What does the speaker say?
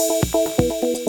Música